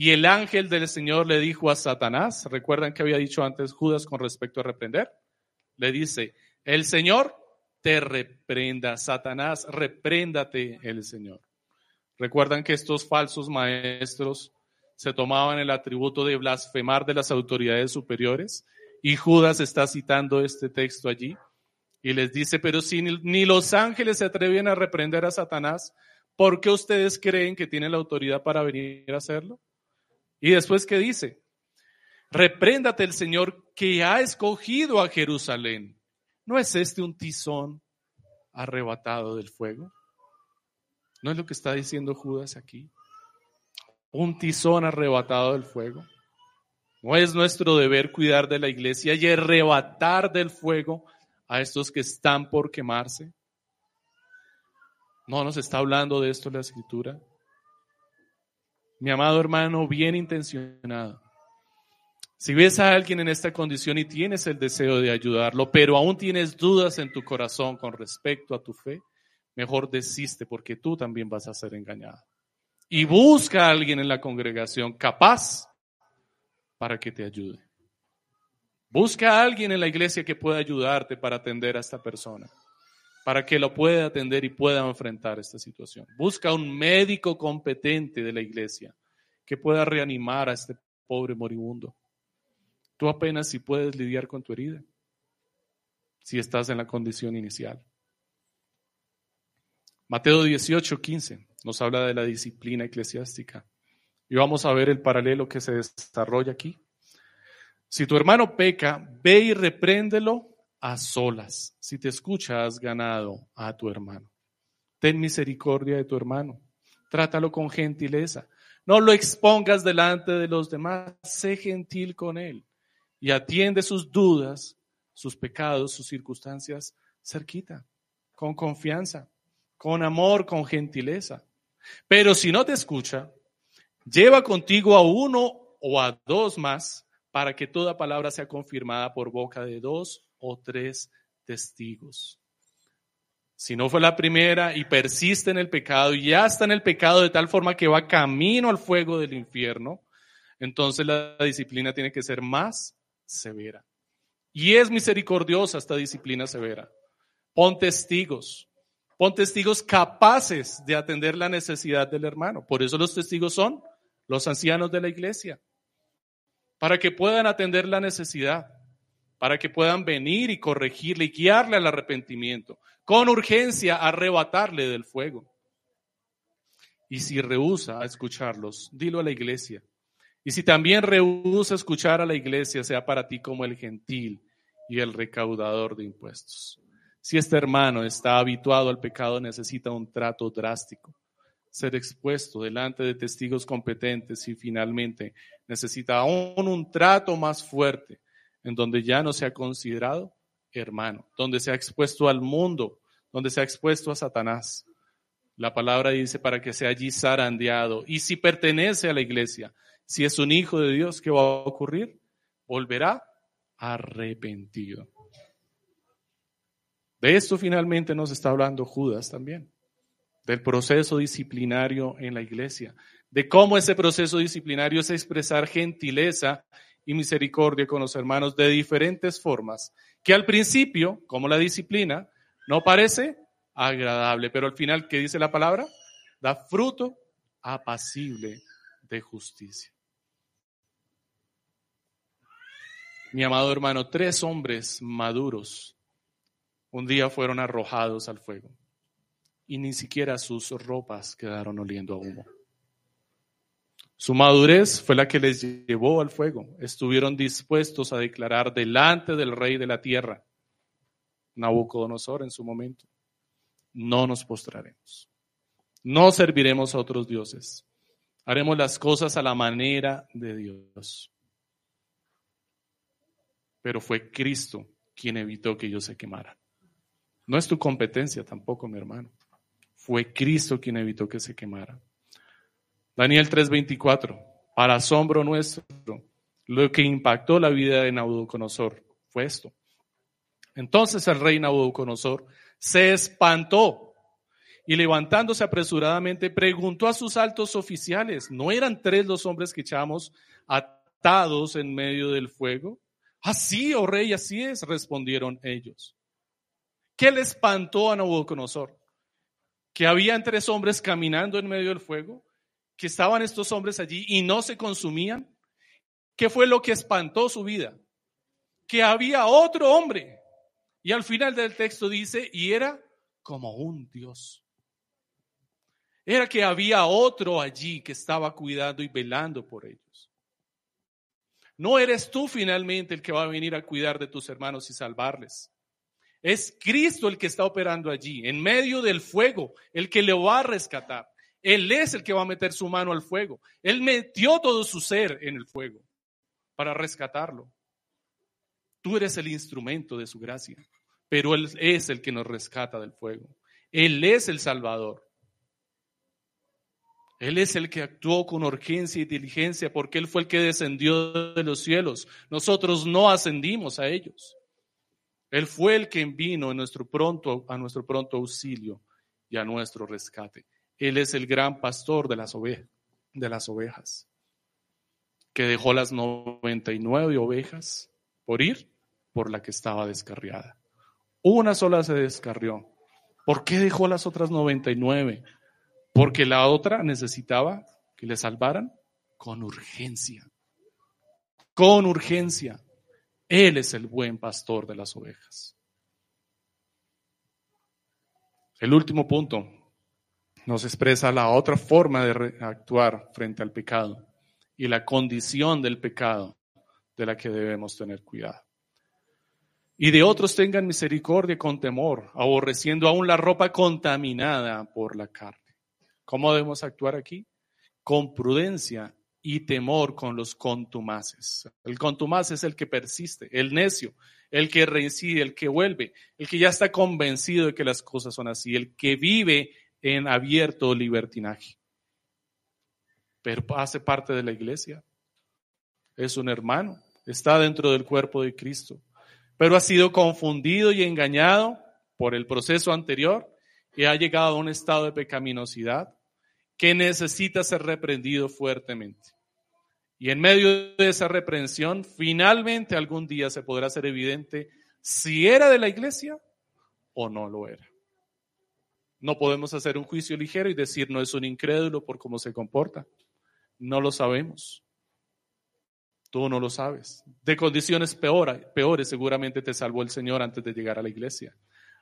Y el ángel del Señor le dijo a Satanás, ¿recuerdan que había dicho antes Judas con respecto a reprender? Le dice, el Señor te reprenda, Satanás, repréndate el Señor. Recuerdan que estos falsos maestros se tomaban el atributo de blasfemar de las autoridades superiores. Y Judas está citando este texto allí y les dice, pero si ni, los ángeles se atreven a reprender a Satanás, ¿por qué ustedes creen que tienen la autoridad para venir a hacerlo? Y después, ¿qué dice? Repréndate el Señor que ha escogido a Jerusalén. ¿No es este un tizón arrebatado del fuego? ¿No es lo que está diciendo Judas aquí? un tizón arrebatado del fuego. No es nuestro deber cuidar de la iglesia y arrebatar del fuego a estos que están por quemarse. No nos está hablando de esto la escritura. Mi amado hermano, bien intencionado. Si ves a alguien en esta condición y tienes el deseo de ayudarlo, pero aún tienes dudas en tu corazón con respecto a tu fe, mejor desiste porque tú también vas a ser engañado y busca a alguien en la congregación capaz para que te ayude. Busca a alguien en la iglesia que pueda ayudarte para atender a esta persona, para que lo pueda atender y pueda enfrentar esta situación. Busca un médico competente de la iglesia que pueda reanimar a este pobre moribundo. Tú apenas si puedes lidiar con tu herida, si estás en la condición inicial. Mateo 18, 15 nos habla de la disciplina eclesiástica. Y vamos a ver el paralelo que se desarrolla aquí. Si tu hermano peca, ve y repréndelo a solas. Si te escucha, has ganado a tu hermano. Ten misericordia de tu hermano. Trátalo con gentileza. No lo expongas delante de los demás. Sé gentil con él y atiende sus dudas, sus pecados, sus circunstancias cerquita, con confianza con amor, con gentileza. Pero si no te escucha, lleva contigo a uno o a dos más para que toda palabra sea confirmada por boca de dos o tres testigos. Si no fue la primera y persiste en el pecado y ya está en el pecado de tal forma que va camino al fuego del infierno, entonces la disciplina tiene que ser más severa. Y es misericordiosa esta disciplina severa. Pon testigos, Pon testigos capaces de atender la necesidad del hermano. Por eso los testigos son los ancianos de la iglesia. Para que puedan atender la necesidad. Para que puedan venir y corregirle y guiarle al arrepentimiento. Con urgencia arrebatarle del fuego. Y si rehúsa escucharlos, dilo a la iglesia. Y si también rehúsa escuchar a la iglesia, sea para ti como el gentil y el recaudador de impuestos. Si este hermano está habituado al pecado, necesita un trato drástico, ser expuesto delante de testigos competentes y finalmente necesita aún un trato más fuerte en donde ya no sea considerado hermano, donde sea expuesto al mundo, donde sea expuesto a Satanás. La palabra dice para que sea allí zarandeado. Y si pertenece a la iglesia, si es un hijo de Dios, ¿qué va a ocurrir? Volverá arrepentido. De esto finalmente nos está hablando Judas también, del proceso disciplinario en la iglesia, de cómo ese proceso disciplinario es expresar gentileza y misericordia con los hermanos de diferentes formas, que al principio, como la disciplina, no parece agradable, pero al final, ¿qué dice la palabra? Da fruto apacible de justicia. Mi amado hermano, tres hombres maduros un día fueron arrojados al fuego y ni siquiera sus ropas quedaron oliendo a humo. Su madurez fue la que les llevó al fuego. Estuvieron dispuestos a declarar delante del rey de la tierra, Nabucodonosor en su momento, no nos postraremos, no serviremos a otros dioses, haremos las cosas a la manera de Dios. Pero fue Cristo quien evitó que ellos se quemaran. No es tu competencia tampoco, mi hermano. Fue Cristo quien evitó que se quemara. Daniel 3:24, para asombro nuestro, lo que impactó la vida de Nabucodonosor fue esto. Entonces el rey Nabucodonosor se espantó y levantándose apresuradamente preguntó a sus altos oficiales, ¿no eran tres los hombres que echamos atados en medio del fuego? Así, oh rey, así es, respondieron ellos. ¿Qué le espantó a Nabucodonosor? Que habían tres hombres caminando en medio del fuego, que estaban estos hombres allí y no se consumían. ¿Qué fue lo que espantó su vida? Que había otro hombre. Y al final del texto dice, y era como un Dios. Era que había otro allí que estaba cuidando y velando por ellos. No eres tú finalmente el que va a venir a cuidar de tus hermanos y salvarles. Es Cristo el que está operando allí, en medio del fuego, el que le va a rescatar. Él es el que va a meter su mano al fuego. Él metió todo su ser en el fuego para rescatarlo. Tú eres el instrumento de su gracia, pero Él es el que nos rescata del fuego. Él es el Salvador. Él es el que actuó con urgencia y diligencia porque Él fue el que descendió de los cielos. Nosotros no ascendimos a ellos. Él fue el que vino a nuestro pronto, a nuestro pronto auxilio y a nuestro rescate. Él es el gran pastor de las, ovejas, de las ovejas, que dejó las 99 ovejas por ir por la que estaba descarriada. Una sola se descarrió. ¿Por qué dejó las otras 99? Porque la otra necesitaba que le salvaran con urgencia. Con urgencia. Él es el buen pastor de las ovejas. El último punto nos expresa la otra forma de actuar frente al pecado y la condición del pecado de la que debemos tener cuidado. Y de otros tengan misericordia con temor, aborreciendo aún la ropa contaminada por la carne. ¿Cómo debemos actuar aquí? Con prudencia y temor con los contumaces. El contumaz es el que persiste, el necio, el que reincide, el que vuelve, el que ya está convencido de que las cosas son así, el que vive en abierto libertinaje. Pero hace parte de la iglesia. Es un hermano, está dentro del cuerpo de Cristo, pero ha sido confundido y engañado por el proceso anterior y ha llegado a un estado de pecaminosidad que necesita ser reprendido fuertemente. Y en medio de esa reprensión, finalmente algún día se podrá hacer evidente si era de la iglesia o no lo era. No podemos hacer un juicio ligero y decir no es un incrédulo por cómo se comporta. No lo sabemos. Tú no lo sabes. De condiciones peores seguramente te salvó el Señor antes de llegar a la iglesia.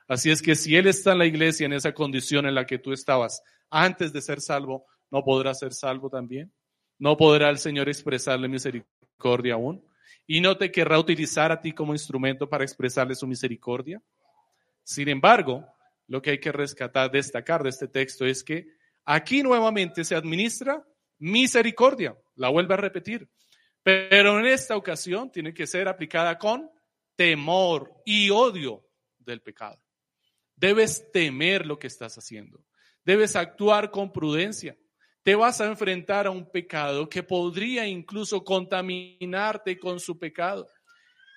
Así es que si Él está en la iglesia en esa condición en la que tú estabas antes de ser salvo, ¿no podrá ser salvo también? ¿No podrá el Señor expresarle misericordia aún? ¿Y no te querrá utilizar a ti como instrumento para expresarle su misericordia? Sin embargo, lo que hay que rescatar, destacar de este texto es que aquí nuevamente se administra misericordia. La vuelve a repetir. Pero en esta ocasión tiene que ser aplicada con temor y odio del pecado. Debes temer lo que estás haciendo. Debes actuar con prudencia. Te vas a enfrentar a un pecado que podría incluso contaminarte con su pecado,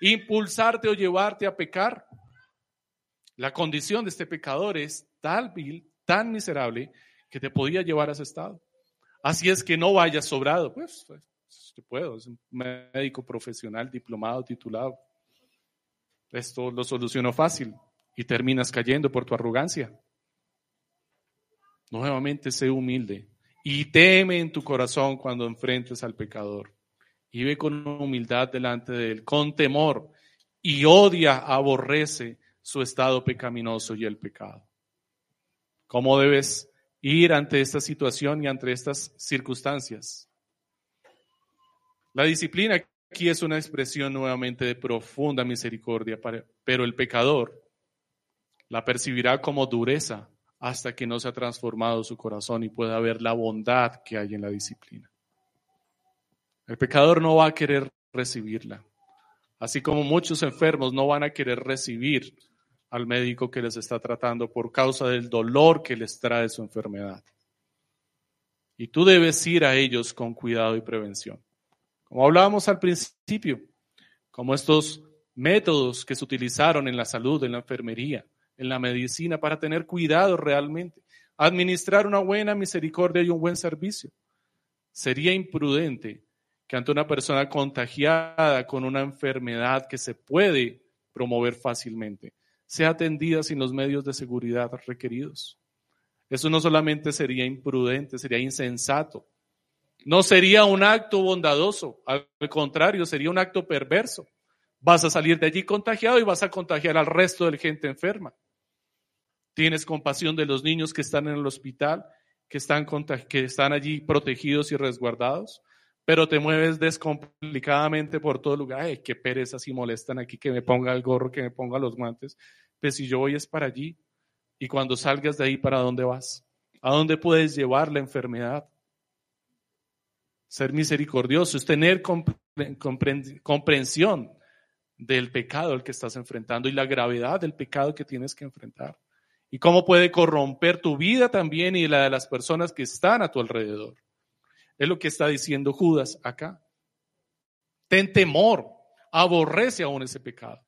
impulsarte o llevarte a pecar. La condición de este pecador es tal vil, tan miserable, que te podía llevar a ese estado. Así es que no vayas sobrado. Pues, pues yo puedo, es un médico profesional, diplomado, titulado. Esto lo solucionó fácil y terminas cayendo por tu arrogancia. Nuevamente sé humilde y teme en tu corazón cuando enfrentes al pecador. Y ve con humildad delante de él, con temor, y odia, aborrece su estado pecaminoso y el pecado. ¿Cómo debes ir ante esta situación y ante estas circunstancias? La disciplina aquí es una expresión nuevamente de profunda misericordia, pero el pecador la percibirá como dureza hasta que no se ha transformado su corazón y pueda ver la bondad que hay en la disciplina. El pecador no va a querer recibirla, así como muchos enfermos no van a querer recibir al médico que les está tratando por causa del dolor que les trae su enfermedad. Y tú debes ir a ellos con cuidado y prevención. Como hablábamos al principio, como estos métodos que se utilizaron en la salud, en la enfermería, en la medicina, para tener cuidado realmente, administrar una buena misericordia y un buen servicio. Sería imprudente que ante una persona contagiada con una enfermedad que se puede promover fácilmente, sea atendida sin los medios de seguridad requeridos. Eso no solamente sería imprudente, sería insensato, no sería un acto bondadoso, al contrario, sería un acto perverso. Vas a salir de allí contagiado y vas a contagiar al resto de la gente enferma. Tienes compasión de los niños que están en el hospital, que están, que están allí protegidos y resguardados, pero te mueves descomplicadamente por todo lugar. Ay, qué pereza si molestan aquí, que me ponga el gorro, que me ponga los guantes. Pues si yo voy es para allí. Y cuando salgas de ahí, ¿para dónde vas? ¿A dónde puedes llevar la enfermedad? Ser misericordioso es tener comprensión del pecado al que estás enfrentando y la gravedad del pecado que tienes que enfrentar. Y cómo puede corromper tu vida también y la de las personas que están a tu alrededor. Es lo que está diciendo Judas acá. Ten temor, aborrece aún ese pecado.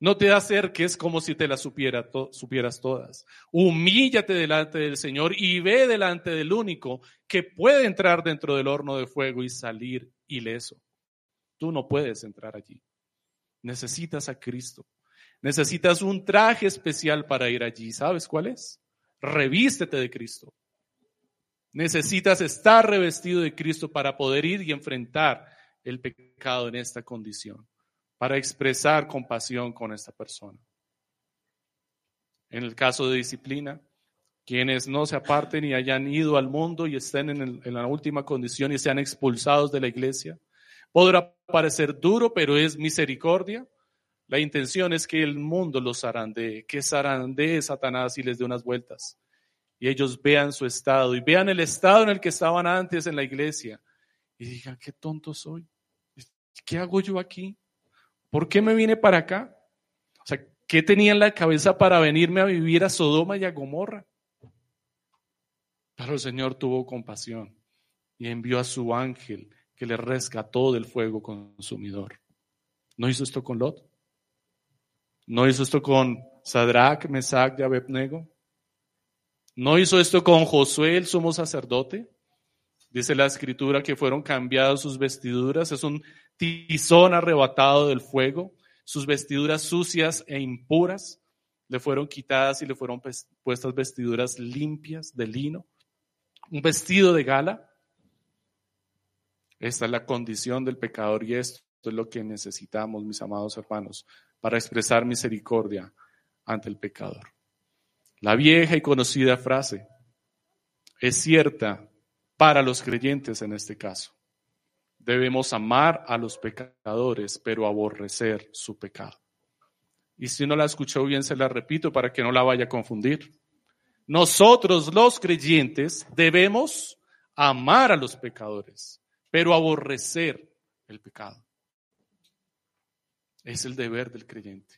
No te acerques como si te las supiera supieras todas. Humíllate delante del Señor y ve delante del único que puede entrar dentro del horno de fuego y salir ileso. Tú no puedes entrar allí. Necesitas a Cristo. Necesitas un traje especial para ir allí. ¿Sabes cuál es? Revístete de Cristo. Necesitas estar revestido de Cristo para poder ir y enfrentar el pecado en esta condición para expresar compasión con esta persona. En el caso de disciplina, quienes no se aparten y hayan ido al mundo y estén en, la última condición y sean expulsados de la iglesia, podrá parecer duro, pero es misericordia. La intención es que el mundo los zarandee, que zarandee Satanás y les dé unas vueltas. Y ellos vean su estado y vean el estado en el que estaban antes en la iglesia y digan, qué tonto soy. ¿Qué hago yo aquí? ¿Por qué me vine para acá? O sea, ¿qué tenía en la cabeza para venirme a vivir a Sodoma y a Gomorra? Pero el Señor tuvo compasión y envió a su ángel que le rescató del fuego consumidor. ¿No hizo esto con Lot? ¿No hizo esto con Sadrach, Mesach y Abednego? ¿No hizo esto con Josué, el sumo sacerdote? Dice la escritura que fueron cambiadas sus vestiduras. Es un tizón arrebatado del fuego, sus vestiduras sucias e impuras le fueron quitadas y le fueron puestas vestiduras limpias de lino, un vestido de gala. Esta es la condición del pecador y esto es lo que necesitamos, mis amados hermanos, para expresar misericordia ante el pecador. La vieja y conocida frase es cierta para los creyentes en este caso. Debemos amar a los pecadores, pero aborrecer su pecado. Y si no la escuchó bien, se la repito para que no la vaya a confundir. Nosotros los creyentes debemos amar a los pecadores, pero aborrecer el pecado. Es el deber del creyente.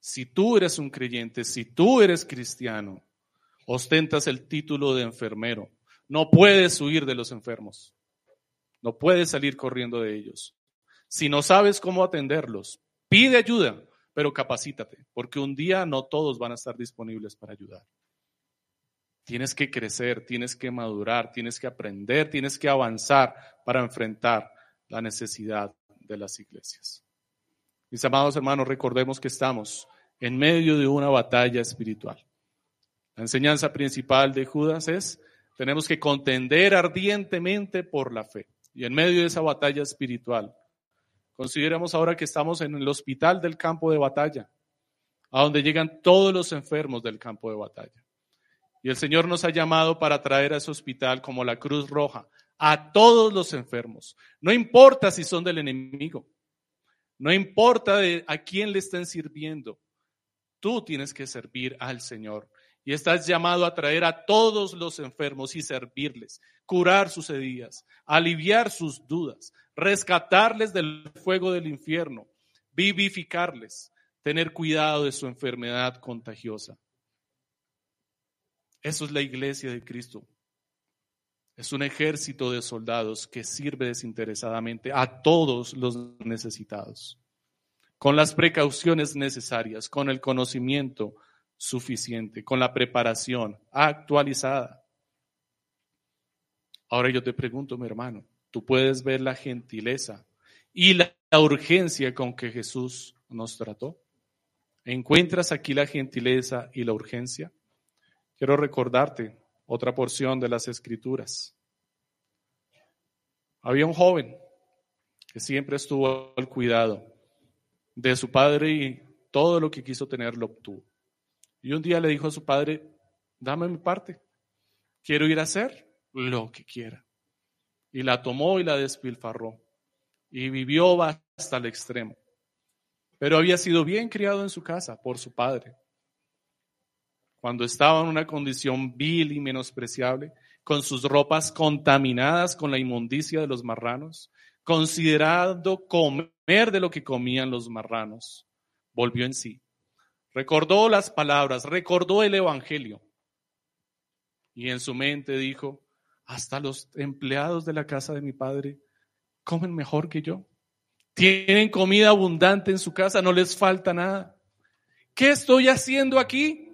Si tú eres un creyente, si tú eres cristiano, ostentas el título de enfermero, no puedes huir de los enfermos. No puedes salir corriendo de ellos. Si no sabes cómo atenderlos, pide ayuda, pero capacítate, porque un día no todos van a estar disponibles para ayudar. Tienes que crecer, tienes que madurar, tienes que aprender, tienes que avanzar para enfrentar la necesidad de las iglesias. Mis amados hermanos, recordemos que estamos en medio de una batalla espiritual. La enseñanza principal de Judas es, tenemos que contender ardientemente por la fe. Y en medio de esa batalla espiritual, consideremos ahora que estamos en el hospital del campo de batalla, a donde llegan todos los enfermos del campo de batalla. Y el Señor nos ha llamado para traer a ese hospital como la Cruz Roja a todos los enfermos. No importa si son del enemigo, no importa a quién le estén sirviendo, tú tienes que servir al Señor. Y estás llamado a traer a todos los enfermos y servirles, curar sus heridas, aliviar sus dudas, rescatarles del fuego del infierno, vivificarles, tener cuidado de su enfermedad contagiosa. Eso es la iglesia de Cristo. Es un ejército de soldados que sirve desinteresadamente a todos los necesitados, con las precauciones necesarias, con el conocimiento suficiente, con la preparación actualizada. Ahora yo te pregunto, mi hermano, tú puedes ver la gentileza y la urgencia con que Jesús nos trató. ¿Encuentras aquí la gentileza y la urgencia? Quiero recordarte otra porción de las escrituras. Había un joven que siempre estuvo al cuidado de su padre y todo lo que quiso tener lo obtuvo. Y un día le dijo a su padre, dame mi parte, quiero ir a hacer lo que quiera. Y la tomó y la despilfarró y vivió hasta el extremo. Pero había sido bien criado en su casa por su padre cuando estaba en una condición vil y menospreciable, con sus ropas contaminadas con la inmundicia de los marranos, considerando comer de lo que comían los marranos, volvió en sí. Recordó las palabras, recordó el Evangelio. Y en su mente dijo, hasta los empleados de la casa de mi padre comen mejor que yo. Tienen comida abundante en su casa, no les falta nada. ¿Qué estoy haciendo aquí?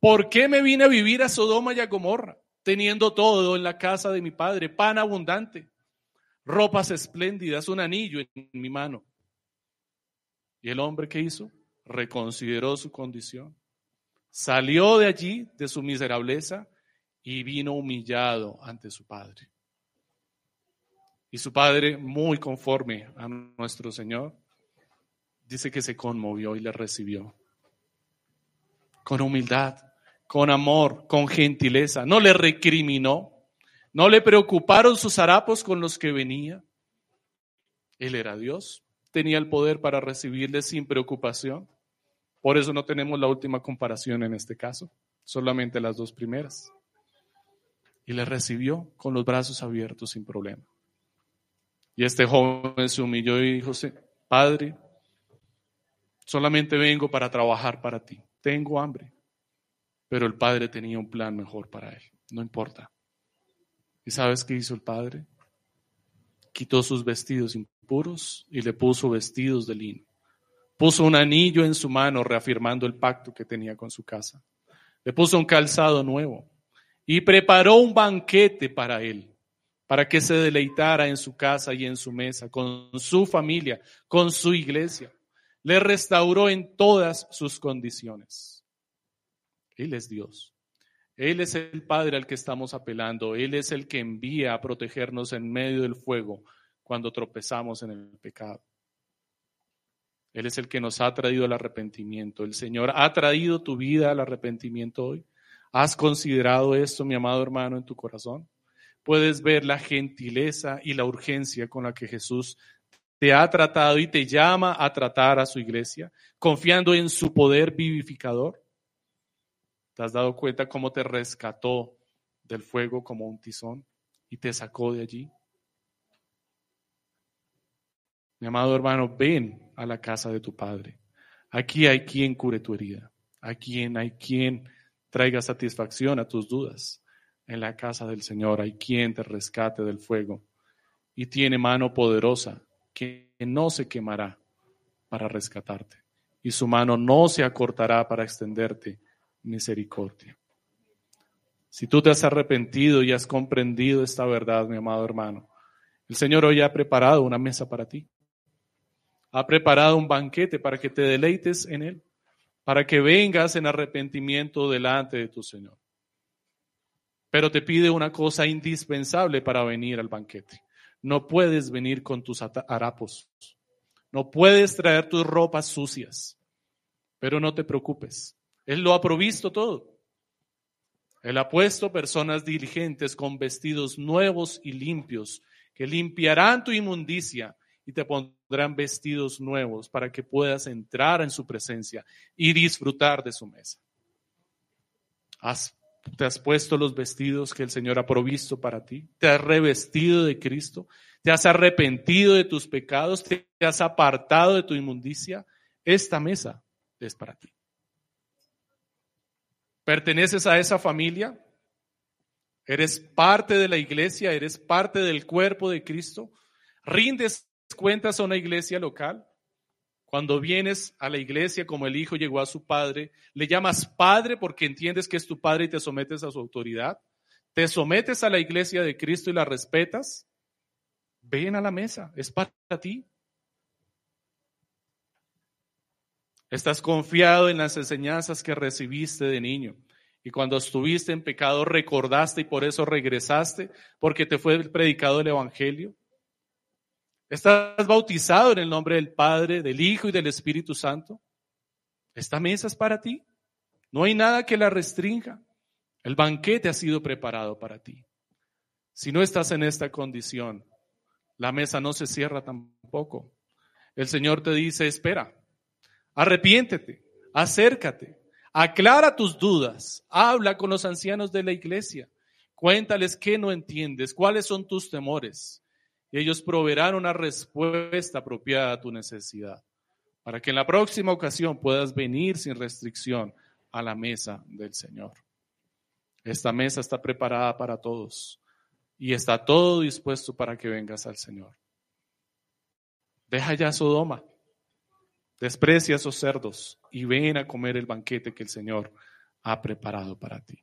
¿Por qué me vine a vivir a Sodoma y a Gomorra, teniendo todo en la casa de mi padre, pan abundante, ropas espléndidas, un anillo en mi mano? ¿Y el hombre qué hizo? Reconsideró su condición. Salió de allí, de su miserableza, y vino humillado ante su padre. Y su padre, muy conforme a nuestro Señor, dice que se conmovió y le recibió con humildad con amor, con gentileza. No le recriminó, no le preocuparon sus harapos con los que venía. Él era Dios, tenía el poder para recibirle sin preocupación. Por eso no tenemos la última comparación en este caso, solamente las dos primeras. Y le recibió con los brazos abiertos sin problema. Y este joven se humilló y dijo, Padre, solamente vengo para trabajar para ti. Tengo hambre. Pero el padre tenía un plan mejor para él, no importa. ¿Y sabes qué hizo el padre? Quitó sus vestidos impuros y le puso vestidos de lino. Puso un anillo en su mano reafirmando el pacto que tenía con su casa. Le puso un calzado nuevo y preparó un banquete para él, para que se deleitara en su casa y en su mesa, con su familia, con su iglesia. le restauró en todas sus condiciones. Él es Dios. Él es el Padre al que estamos apelando. Él es el que envía a protegernos en medio del fuego cuando tropezamos en el pecado. Él es el que nos ha traído el arrepentimiento. El Señor ha traído tu vida al arrepentimiento hoy. ¿Has considerado esto, mi amado hermano, en tu corazón? Puedes ver la gentileza y la urgencia con la que Jesús te ha tratado y te llama a tratar a su iglesia, confiando en su poder vivificador. ¿Te has dado cuenta cómo te rescató del fuego como un tizón y te sacó de allí? Mi amado hermano, ven a la casa de tu Padre. Aquí hay quien cure tu herida. Aquí hay quien traiga satisfacción a tus dudas. En la casa del Señor hay quien te rescate del fuego y tiene mano poderosa que no se quemará para rescatarte y su mano no se acortará para extenderte misericordia. Si tú te has arrepentido y has comprendido esta verdad, mi amado hermano, el Señor hoy ha preparado una mesa para ti ha preparado un banquete para que te deleites en él, para que vengas en arrepentimiento delante de tu Señor. Pero te pide una cosa indispensable para venir al banquete. No puedes venir con tus harapos. No puedes traer tus ropas sucias. Pero no te preocupes. Él lo ha provisto todo. Él ha puesto personas diligentes con vestidos nuevos y limpios que limpiarán tu inmundicia y te pondrán vestidos nuevos para que puedas entrar en su presencia y disfrutar de su mesa. te has puesto los vestidos que el Señor ha provisto para ti, te has revestido de Cristo, te has arrepentido de tus pecados, te has apartado de tu inmundicia. Esta mesa es para ti. ¿Perteneces a esa familia? ¿Eres parte de la iglesia? ¿Eres parte del cuerpo de Cristo? ¿Rindes cuentas a una iglesia local, cuando vienes a la iglesia como el hijo llegó a su padre, le llamas padre porque entiendes que es tu padre y te sometes a su autoridad. Te sometes a la iglesia de Cristo y la respetas. Ven a la mesa, es para ti. Estás confiado en las enseñanzas que recibiste de niño. Y cuando estuviste en pecado recordaste y por eso regresaste, porque te fue predicado el Evangelio. ¿Estás bautizado en el nombre del Padre, del Hijo y del Espíritu Santo? Esta mesa es para ti. No hay nada que la restrinja. El banquete ha sido preparado para ti. Si no estás en esta condición, la mesa no se cierra tampoco. El Señor te dice, espera, arrepiéntete, acércate, aclara tus dudas, habla con los ancianos de la iglesia, cuéntales qué no entiendes, cuáles son tus temores y ellos proveerán una respuesta apropiada a tu necesidad, para que en la próxima ocasión puedas venir sin restricción a la mesa del Señor. Esta mesa está preparada para todos y está todo dispuesto para que vengas al Señor. Deja ya Sodoma, desprecia a esos cerdos y ven a comer el banquete que el Señor ha preparado para ti.